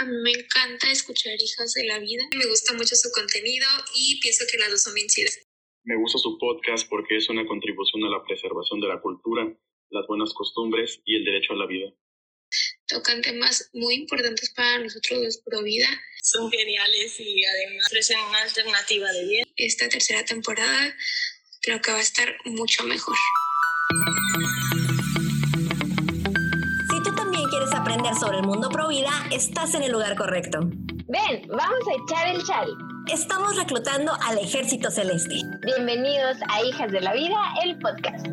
A mí me encanta escuchar Hijas de la Vida. Me gusta mucho su contenido y pienso que las dos son bien chidas. Me gusta su podcast porque es una contribución a la preservación de la cultura, las buenas costumbres y el derecho a la vida. Tocan temas muy importantes para nosotros los pro vida. Son geniales y además ofrecen una alternativa de bien. Esta tercera temporada creo que va a estar mucho mejor. Sobre el mundo pro vida, estás en el lugar correcto. Ven, vamos a echar el chal. Estamos reclutando al Ejército Celeste. Bienvenidos a Hijas de la Vida, el podcast.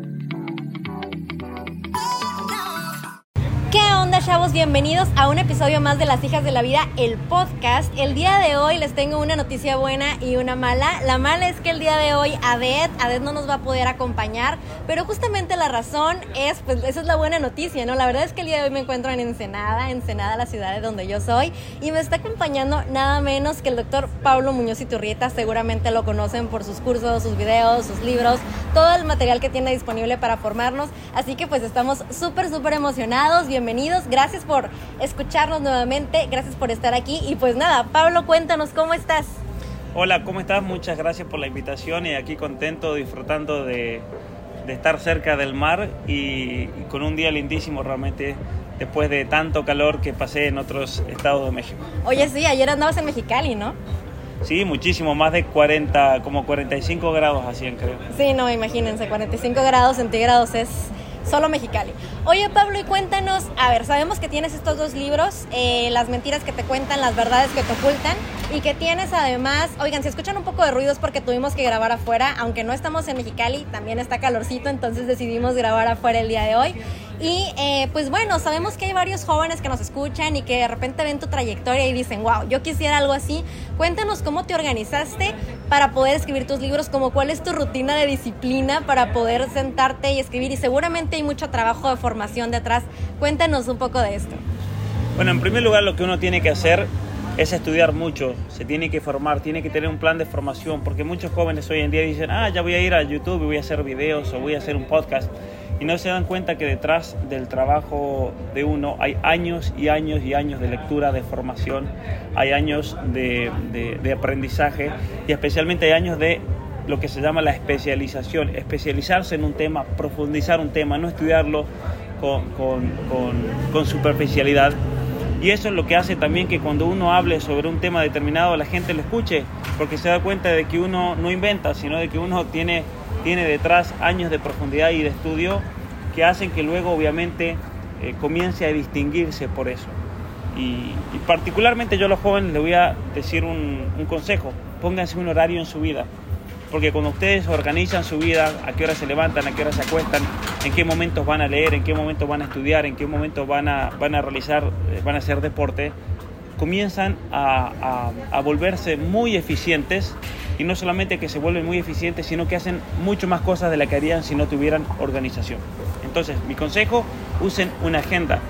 ¿Qué onda, chavos? Bienvenidos a un episodio más de Las Hijas de la Vida, el podcast. El día de hoy les tengo una noticia buena y una mala. La mala es que el día de hoy Adet, Adet no nos va a poder acompañar, pero justamente la razón es, pues esa es la buena noticia, ¿no? La verdad es que el día de hoy me encuentro en Ensenada, Ensenada, la ciudad de donde yo soy, y me está acompañando nada menos que el doctor Pablo Muñoz Iturrieta. Seguramente lo conocen por sus cursos, sus videos, sus libros, todo el material que tiene disponible para formarnos. Así que pues estamos súper, súper emocionados bienvenidos. Gracias por escucharnos nuevamente, gracias por estar aquí. Y pues nada, Pablo, cuéntanos cómo estás. Hola, ¿cómo estás? Muchas gracias por la invitación y aquí contento, disfrutando de, de estar cerca del mar y, y, con un día lindísimo realmente después de tanto calor que pasé en otros estados de México. Oye, sí, ayer andabas en Mexicali, ¿no? Sí, muchísimo, más de 40, como 45 grados hacían, creo. Sí, no, imagínense, 45 grados centígrados es solo Mexicali. Oye Pablo, y cuéntanos, a ver, sabemos que tienes estos dos libros, eh, las mentiras que te cuentan, las verdades que te ocultan, y que tienes además, oigan, si escuchan un poco de ruidos porque tuvimos que grabar afuera, aunque no estamos en Mexicali, también está calorcito, entonces decidimos grabar afuera el día de hoy. Y eh, pues bueno, sabemos que hay varios jóvenes que nos escuchan y que de repente ven tu trayectoria y dicen, wow, yo quisiera algo así. Cuéntanos cómo te organizaste para poder escribir tus libros, como cuál es tu rutina de disciplina para poder sentarte y escribir. Y seguramente hay mucho trabajo de formación detrás. Cuéntanos un poco de esto. Bueno, en primer lugar lo que uno tiene que hacer es estudiar mucho, se tiene que formar, tiene que tener un plan de formación, porque muchos jóvenes hoy en día dicen, ah, ya voy a ir a YouTube y voy a hacer videos o voy a hacer un podcast y no se dan cuenta que detrás del trabajo de uno hay años y años y años de lectura, de formación, hay años de, de, de, aprendizaje y especialmente hay años de lo que se llama la especialización, especializarse en un tema, profundizar un tema, no estudiarlo con, con, con, con superficialidad. Y eso es lo que hace también que cuando uno hable sobre un tema determinado la gente lo escuche, porque se da cuenta de que uno no inventa, sino de que uno tiene tiene detrás años de profundidad y de estudio que hacen que luego obviamente eh, comience a distinguirse por eso. Y, particularmente yo a los jóvenes les voy a decir un, consejo, pónganse un horario en su vida, porque cuando ustedes organizan su vida, a qué hora se levantan, a qué hora se acuestan, en qué momentos van a leer, en qué momentos van a estudiar, en qué momentos van a, van a realizar, eh, van a hacer deporte, comienzan a, a volverse muy eficientes y no solamente que se vuelven muy eficientes, sino que hacen mucho más cosas de las que harían si no tuvieran organización. Entonces, mi consejo, usen una agenda,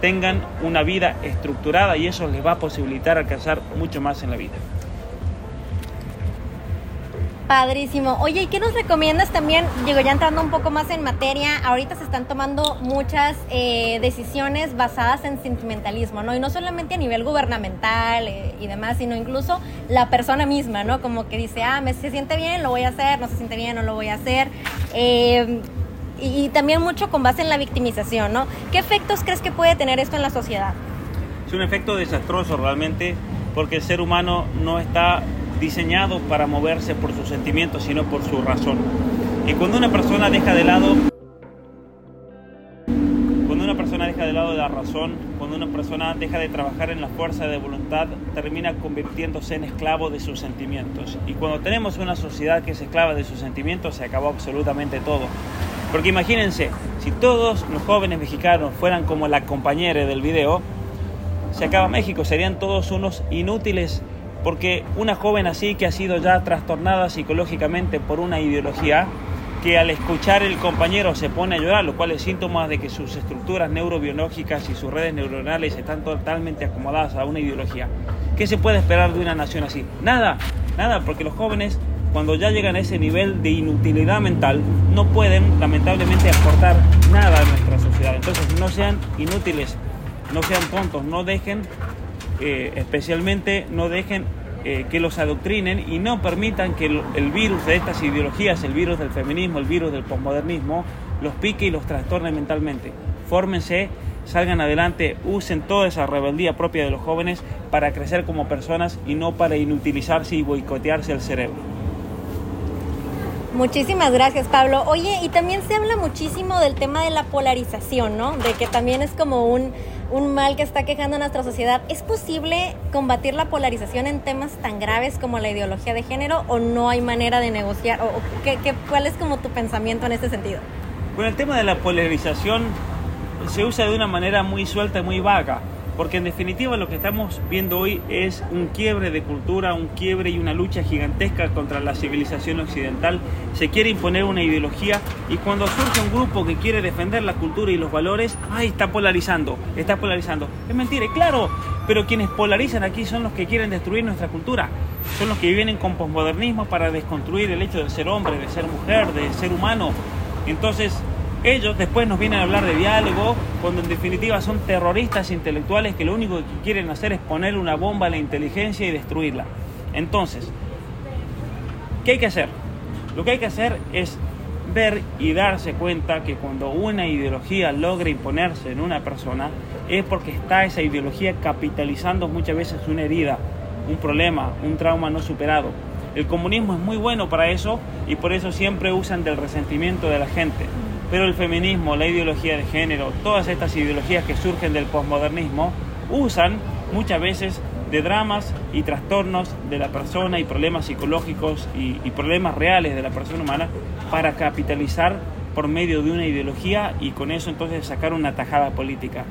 tengan una vida estructurada y eso les va a posibilitar alcanzar mucho más en la vida. Padrísimo. Oye, ¿y qué nos recomiendas también? Digo, ya entrando un poco más en materia, ahorita se están tomando muchas eh, decisiones basadas en sentimentalismo, ¿no? Y no solamente a nivel gubernamental eh, y demás, sino incluso la persona misma, ¿no? Como que dice, ah, me se siente bien, lo voy a hacer, no se siente bien, no lo voy a hacer. Y, y también mucho con base en la victimización, ¿no? ¿Qué efectos crees que puede tener esto en la sociedad? Es un efecto desastroso realmente porque el ser humano no está diseñado para moverse por sus sentimientos, sino por su razón. Y cuando una persona deja de lado cuando una persona deja de lado la razón, cuando una persona deja de trabajar en la fuerza de voluntad, termina convirtiéndose en esclavo de sus sentimientos. Y cuando tenemos una sociedad que es esclava de sus sentimientos, se acabó absolutamente todo. Porque imagínense, si todos los jóvenes mexicanos fueran como la compañera del video, se acaba México, serían todos unos inútiles porque una joven así que ha sido ya trastornada psicológicamente por una ideología, que al escuchar el compañero se pone a llorar, lo cual es síntoma de que sus estructuras neurobiológicas y sus redes neuronales están totalmente acomodadas a una ideología. ¿Qué se puede esperar de una nación así? Nada, nada, porque los jóvenes cuando ya llegan a ese nivel de inutilidad mental no pueden lamentablemente aportar nada a nuestra sociedad. Entonces no sean inútiles, no sean tontos, no dejen eh, especialmente no dejen eh, que los adoctrinen y no permitan que el, el virus de estas ideologías, el virus del feminismo, el virus del posmodernismo, los pique y los trastorne mentalmente. Fórmense, salgan adelante, usen toda esa rebeldía propia de los jóvenes para crecer como personas y no para inutilizarse y boicotearse el cerebro. Muchísimas gracias, Pablo. Oye, y también se habla muchísimo del tema de la polarización, ¿no? De que también es como un, un mal que está quejando a nuestra sociedad. ¿Es posible combatir la polarización en temas tan graves como la ideología de género o no hay manera de negociar? ¿O, qué, cuál es como tu pensamiento en este sentido? Bueno, el tema de la polarización se usa de una manera muy suelta y muy vaga, porque en definitiva lo que estamos viendo hoy es un quiebre de cultura, un quiebre y una lucha gigantesca contra la civilización occidental. Se quiere imponer una ideología y cuando surge un grupo que quiere defender la cultura y los valores, ¡ay! Está polarizando, está polarizando. Es mentira, claro, pero quienes polarizan aquí son los que quieren destruir nuestra cultura. Son los que vienen con posmodernismo para desconstruir el hecho de ser hombre, de ser mujer, de ser humano. Entonces, ellos después nos vienen a hablar de diálogo, cuando en definitiva son terroristas intelectuales que lo único que quieren hacer es poner una bomba a la inteligencia y destruirla. Entonces, ¿qué hay que hacer? Lo que hay que hacer es ver y darse cuenta que cuando una ideología logra imponerse en una persona es porque está esa ideología capitalizando muchas veces una herida, un problema, un trauma no superado. El comunismo es muy bueno para eso y por eso siempre usan del resentimiento de la gente. Pero el feminismo, la ideología de género, todas estas ideologías que surgen del posmodernismo, usan muchas veces de dramas y trastornos de la persona y problemas psicológicos y, problemas reales de la persona humana para capitalizar por medio de una ideología y con eso entonces sacar una tajada política.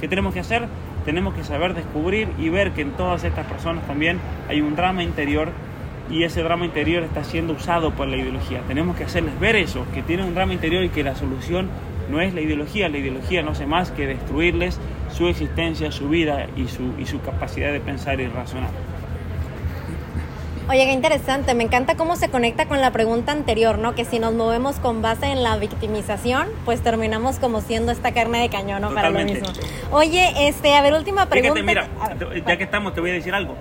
¿Qué tenemos que hacer? Tenemos que saber descubrir y ver que en todas estas personas también hay un drama interior y ese drama interior está siendo usado por la ideología. Tenemos que hacerles ver eso, que tienen un drama interior y que la solución no es la ideología, la ideología no hace más que destruirles su existencia, su vida y su, y su capacidad de pensar y razonar. Oye, qué interesante, me encanta cómo se conecta con la pregunta anterior, ¿no? Que si nos movemos con base en la victimización, pues terminamos como siendo esta carne de cañón, ¿no? Totalmente. Para lo mismo. Oye, este, a ver, última pregunta. Fíjate, mira, ya que estamos, te voy a decir algo.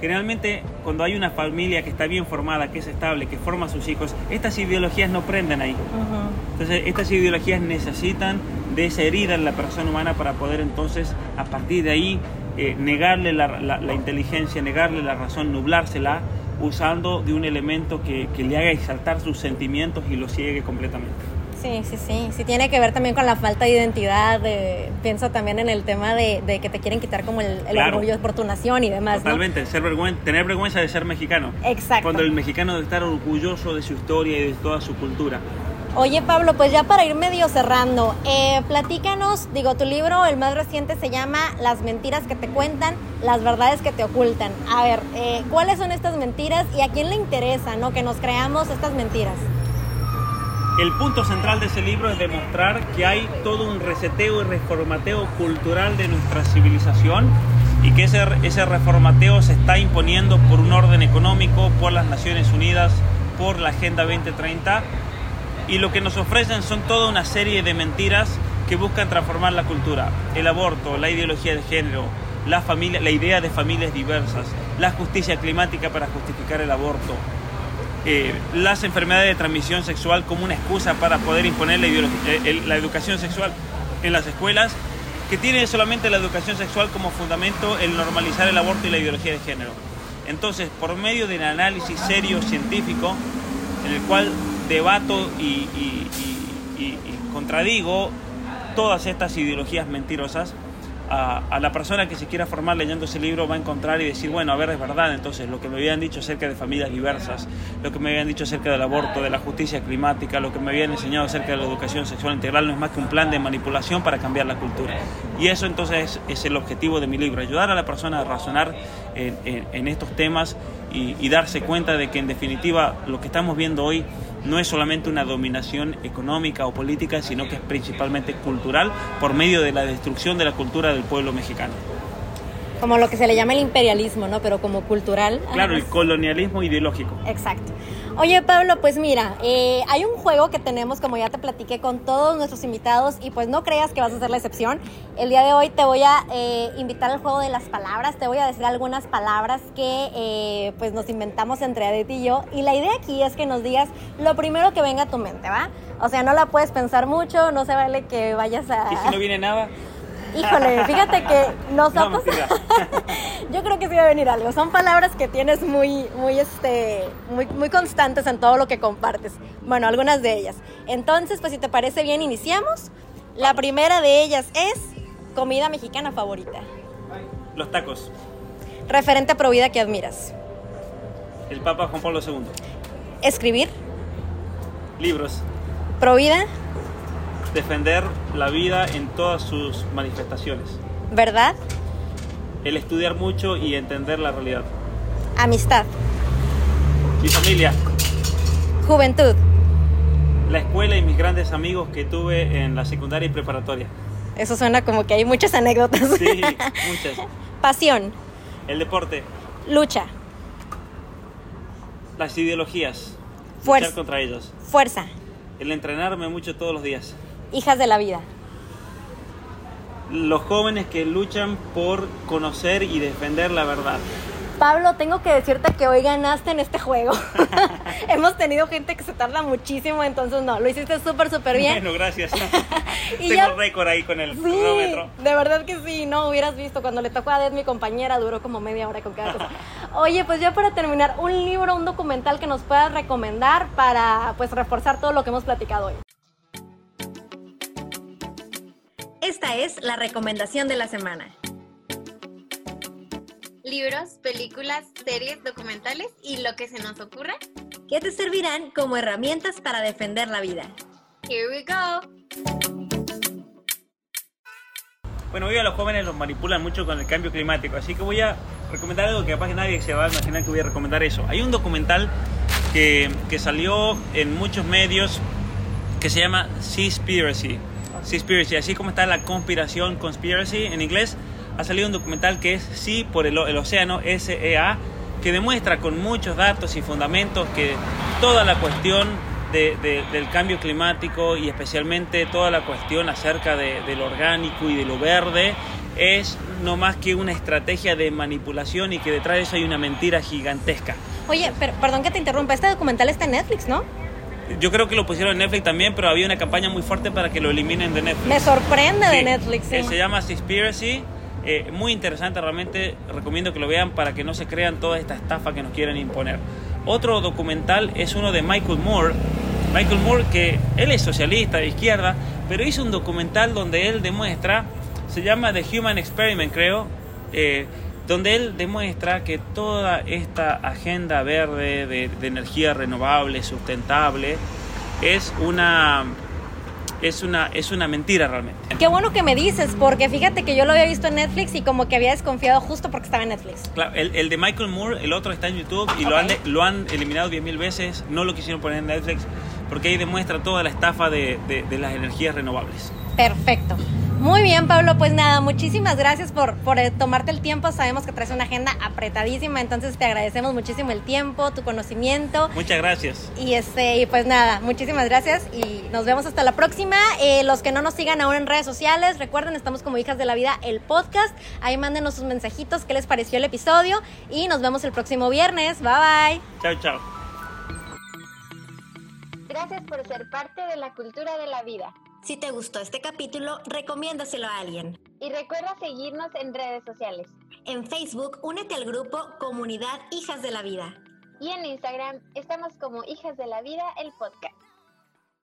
Generalmente, cuando hay una familia que está bien formada, que es estable, que forma a sus hijos, estas ideologías no prenden ahí. Uh -huh. Entonces, estas ideologías necesitan de esa herida en la persona humana para poder entonces, a partir de ahí, eh, negarle la, la, la, inteligencia, negarle la razón, nublársela, usando de un elemento que, que le haga exaltar sus sentimientos y lo ciegue completamente. Sí, sí, sí. Sí tiene que ver también con la falta de identidad. De, pienso también en el tema de, de, que te quieren quitar como el, el Claro. orgullo por tu nación y demás. ¿no? Totalmente, ser vergüenza, tener vergüenza de ser mexicano. Exacto. Cuando el mexicano debe estar orgulloso de su historia y de toda su cultura. Oye Pablo, pues ya para ir medio cerrando, eh, platícanos, digo, tu libro, el más reciente, se llama Las mentiras que te cuentan, las verdades que te ocultan. A ver, eh, ¿cuáles son estas mentiras y a quién le interesa, no, que nos creamos estas mentiras? El punto central de ese libro es demostrar que hay todo un reseteo y reformateo cultural de nuestra civilización y que ese, ese reformateo se está imponiendo por un orden económico, por las Naciones Unidas, por la Agenda 2030 y lo que nos ofrecen son toda una serie de mentiras que buscan transformar la cultura, el aborto, la ideología de género, la idea de familias diversas, la justicia climática para justificar el aborto, eh, las enfermedades de transmisión sexual como una excusa para poder imponer la, eh, la, educación sexual en las escuelas, que tiene solamente la educación sexual como fundamento el normalizar el aborto y la ideología de género. Entonces, por medio del análisis serio científico, en el cual debato y, y, y, y, contradigo todas estas ideologías mentirosas, a, la persona que se quiera formar leyendo ese libro va a encontrar y decir, bueno, a ver, es verdad, entonces lo que me habían dicho acerca de familias diversas, lo que me habían dicho acerca del aborto, de la justicia climática, lo que me habían enseñado acerca de la educación sexual integral no es más que un plan de manipulación para cambiar la cultura. Y eso entonces es, el objetivo de mi libro, ayudar a la persona a razonar en estos temas y, y darse cuenta de que en definitiva lo que estamos viendo hoy no es solamente una dominación económica o política, sino que es principalmente cultural por medio de la destrucción de la cultura del pueblo mexicano. Como lo que se le llama el imperialismo, ¿no? Pero como cultural. Claro, el colonialismo ideológico. Exacto. Oye Pablo, pues mira, eh, hay un juego que tenemos, como ya te platiqué, con todos nuestros invitados y pues no creas que vas a ser la excepción. El día de hoy te voy a eh, invitar al juego de las palabras, te voy a decir algunas palabras que eh, pues nos inventamos entre Adit y yo y la idea aquí es que nos digas lo primero que venga a tu mente, ¿va? O sea, no la puedes pensar mucho, no se vale que vayas a... ¿Y si no viene nada? Híjole, fíjate que nos No, ha pasado- mentira. Yo creo que sí va a venir algo. Son palabras que tienes muy, muy, este, muy, muy constantes en todo lo que compartes. Bueno, algunas de ellas. Entonces, pues si te parece bien, iniciamos. La primera de ellas es comida mexicana favorita. Los tacos. Referente a Provida que admiras. El Papa Juan Pablo II. Escribir. Libros. Provida. Defender la vida en todas sus manifestaciones. Verdad. El estudiar mucho y entender la realidad. Amistad. Mi familia. Juventud. La escuela y mis grandes amigos que tuve en la secundaria y preparatoria. Eso suena como que hay muchas anécdotas. Sí, muchas. Pasión. El deporte. Lucha. Las ideologías. Fuerza. Luchar contra ellos. Fuerza. El entrenarme mucho todos los días. Hijas de la vida. Los jóvenes que luchan por conocer y defender la verdad. Pablo, tengo que decirte que hoy ganaste en este juego. Hemos tenido gente que se tarda muchísimo, entonces no, lo hiciste súper, súper bien. Bueno, gracias. Y Tengo récord ahí con el Sí, cronómetro. de verdad que sí, no hubieras visto cuando le tocó a Ded, mi compañera, duró como media hora con cada cosa. Oye, pues ya para terminar, un libro, un documental que nos puedas recomendar para pues reforzar todo lo que hemos platicado hoy. Esta es la recomendación de la semana. Libros, películas, series, documentales y lo que se nos ocurra. Que te servirán como herramientas para defender la vida. Here we go. Bueno, hoy a los jóvenes los manipulan mucho con el cambio climático, así que voy a recomendar algo que capaz que nadie se va a imaginar que voy a recomendar eso. Hay un documental que, que salió en muchos medios que se llama Seaspiracy. Seaspiracy, así como está la conspiración, conspiracy en inglés, ha salido un documental que es Sí por el, el océano, SEA, que demuestra con muchos datos y fundamentos que toda la cuestión de- de- del cambio climático y especialmente toda la cuestión acerca de, de lo orgánico y de lo verde es no más que una estrategia de manipulación y que detrás de eso hay una mentira gigantesca. Oye, perdón que te interrumpa, este documental está en Netflix, ¿no? Yo creo que lo pusieron en Netflix también, pero había una campaña muy fuerte para que lo eliminen de Netflix. Me sorprende de Netflix. sí. eh, se llama Seaspiracy. eh, muy interesante, realmente recomiendo que lo vean para que no se crean toda esta estafa que nos quieren imponer. Otro documental es uno de Michael Moore. Michael Moore, que él es socialista de izquierda, pero hizo un documental donde él demuestra, se llama The Human Experiment, creo, eh, donde él demuestra que toda esta agenda verde de, de energía renovable, sustentable, es una, es una, es una mentira realmente. Qué bueno que me dices, porque fíjate que yo lo había visto en Netflix y como que había desconfiado justo porque estaba en Netflix. Claro, el, el de Michael Moore, el otro está en YouTube y lo, han, lo han eliminado 10.000 veces. No lo quisieron poner en Netflix porque ahí demuestra toda la estafa de, de- de las energías renovables. Perfecto. Muy bien, Pablo. Pues nada, muchísimas gracias por, por eh, tomarte el tiempo. Sabemos que traes una agenda apretadísima, entonces te agradecemos muchísimo el tiempo, tu conocimiento. Muchas gracias. Y este, y pues nada, muchísimas gracias y nos vemos hasta la próxima. Eh, los que no nos sigan aún en redes sociales, recuerden, estamos como Hijas de la Vida, el podcast. Ahí mándenos sus mensajitos, qué les pareció el episodio y nos vemos el próximo viernes. Bye bye. Chao, chao. Gracias por ser parte de la cultura de la vida. Si te gustó este capítulo, recomiéndaselo a alguien. Y recuerda seguirnos en redes sociales. En Facebook, únete al grupo Comunidad Hijas de la Vida. Y en Instagram estamos como Hijas de la Vida, el podcast.